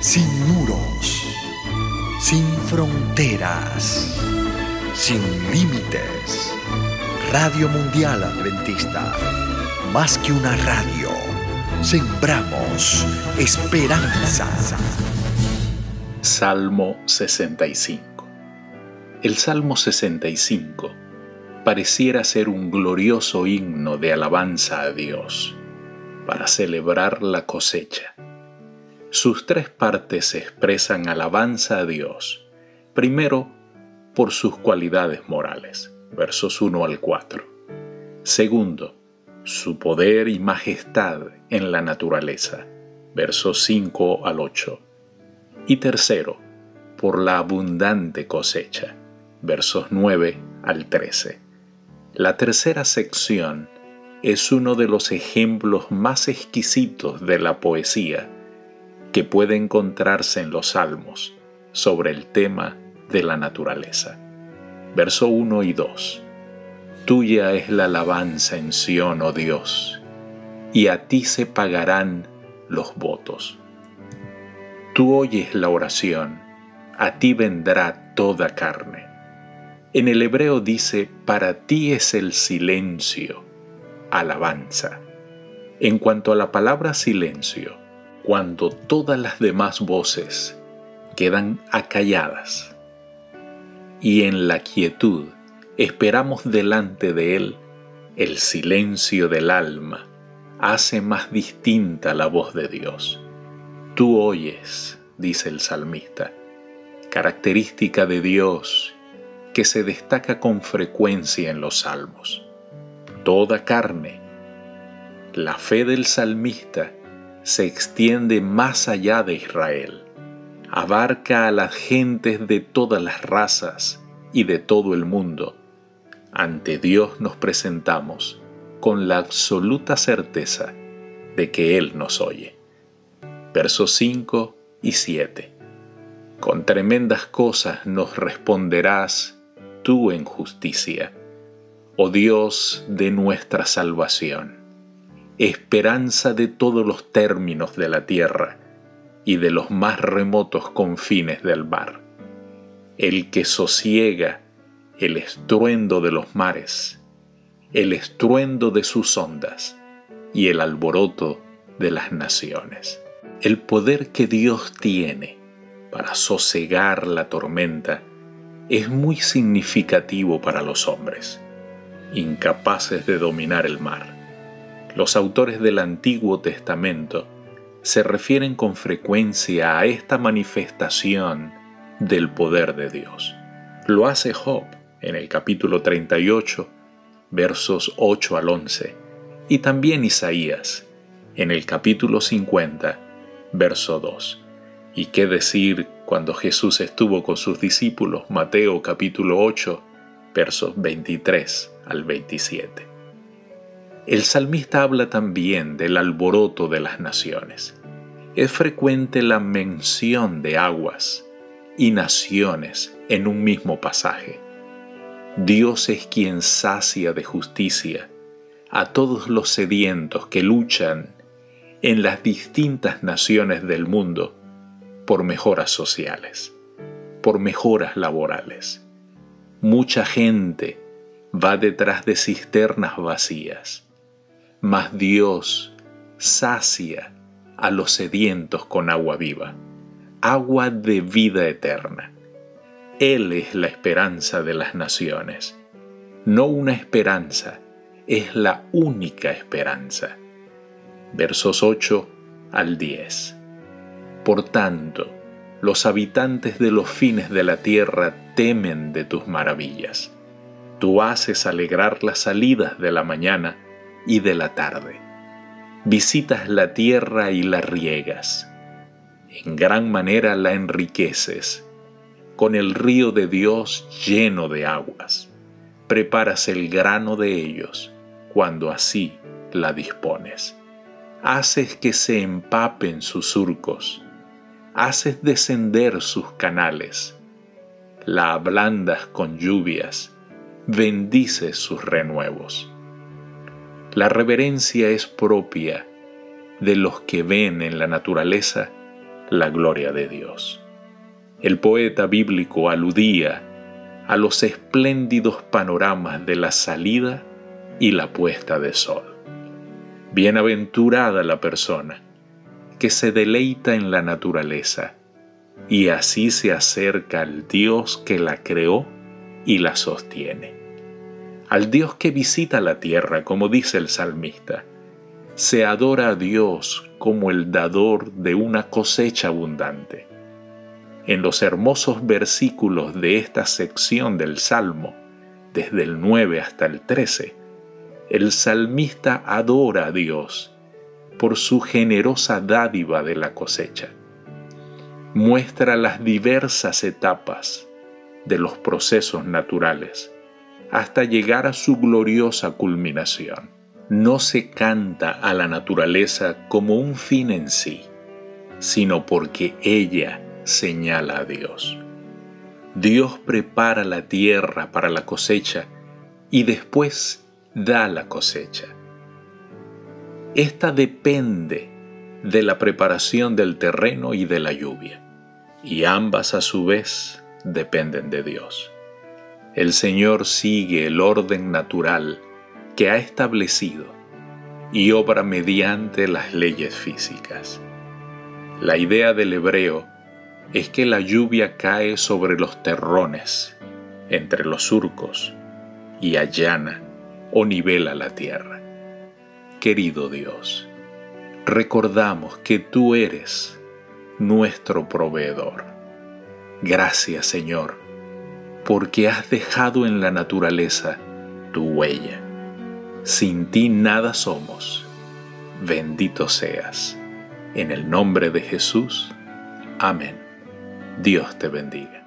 sin muros, sin fronteras, sin límites. Radio Mundial Adventista, más que una radio, sembramos esperanza. Salmo 65 El Salmo 65 pareciera ser un glorioso himno de alabanza a Dios para celebrar la cosecha. Sus tres partes expresan alabanza a Dios. Primero, por sus cualidades morales, versos 1 al 4. Segundo, su poder y majestad en la naturaleza, versos 5 al 8. Y tercero, por la abundante cosecha, versos 9 al 13. La tercera sección es uno de los ejemplos más exquisitos de la poesía que puede encontrarse en los salmos sobre el tema de la naturaleza. Verso 1 y 2. Tuya es la alabanza en Sión, oh Dios, y a ti se pagarán los votos. Tú oyes la oración, a ti vendrá toda carne. En el hebreo dice, para ti es el silencio, alabanza. En cuanto a la palabra silencio, cuando todas las demás voces quedan acalladas y en la quietud esperamos delante de Él, el silencio del alma hace más distinta la voz de Dios. Tú oyes, dice el salmista, característica de Dios que se destaca con frecuencia en los salmos. Toda carne. La fe del salmista se extiende más allá de Israel, abarca a las gentes de todas las razas y de todo el mundo. Ante Dios nos presentamos con la absoluta certeza de que Él nos oye. Versos 5 y 7. Con tremendas cosas nos responderás tú en justicia, oh Dios de nuestra salvación, esperanza de todos los términos de la tierra y de los más remotos confines del mar, el que sosiega el estruendo de los mares, el estruendo de sus ondas y el alboroto de las naciones. El poder que Dios tiene para sosegar la tormenta es muy significativo para los hombres, incapaces de dominar el mar. Los autores del Antiguo Testamento se refieren con frecuencia a esta manifestación del poder de Dios. Lo hace Job en el capítulo 38, versos 8 al 11, y también Isaías en el capítulo 50, verso 2. ¿Y qué decir cuando Jesús estuvo con sus discípulos? Mateo capítulo 8, versos 23 al 27. El salmista habla también del alboroto de las naciones. Es frecuente la mención de aguas y naciones en un mismo pasaje. Dios es quien sacia de justicia a todos los sedientos que luchan en las distintas naciones del mundo por mejoras sociales, por mejoras laborales. Mucha gente va detrás de cisternas vacías, mas Dios sacia a los sedientos con agua viva, agua de vida eterna. Él es la esperanza de las naciones, no una esperanza, es la única esperanza. Versos 8 al 10. Por tanto, los habitantes de los fines de la tierra temen de tus maravillas. Tú haces alegrar las salidas de la mañana y de la tarde. Visitas la tierra y la riegas. En gran manera la enriqueces. Con el río de Dios lleno de aguas. Preparas el grano de ellos cuando así la dispones. Haces que se empapen sus surcos haces descender sus canales, la ablandas con lluvias, bendices sus renuevos. La reverencia es propia de los que ven en la naturaleza la gloria de Dios. El poeta bíblico aludía a los espléndidos panoramas de la salida y la puesta de sol. Bienaventurada la persona que se deleita en la naturaleza y así se acerca al Dios que la creó y la sostiene. Al Dios que visita la tierra, como dice el salmista. Se adora a Dios como el dador de una cosecha abundante. En los hermosos versículos de esta sección del Salmo, desde el 9 hasta el 13, el salmista adora a Dios por su generosa dádiva de la cosecha. Muestra las diversas etapas de los procesos naturales hasta llegar a su gloriosa culminación. No se canta a la naturaleza como un fin en sí, sino porque ella señala a Dios. Dios prepara la tierra para la cosecha y después da la cosecha. Esta depende de la preparación del terreno y de la lluvia, y ambas a su vez dependen de Dios. El Señor sigue el orden natural que ha establecido y obra mediante las leyes físicas. La idea del hebreo es que la lluvia cae sobre los terrones, entre los surcos, y allana o nivela la tierra. Querido Dios, recordamos que tú eres nuestro proveedor. Gracias Señor, porque has dejado en la naturaleza tu huella. Sin ti nada somos. Bendito seas. En el nombre de Jesús. Amén. Dios te bendiga.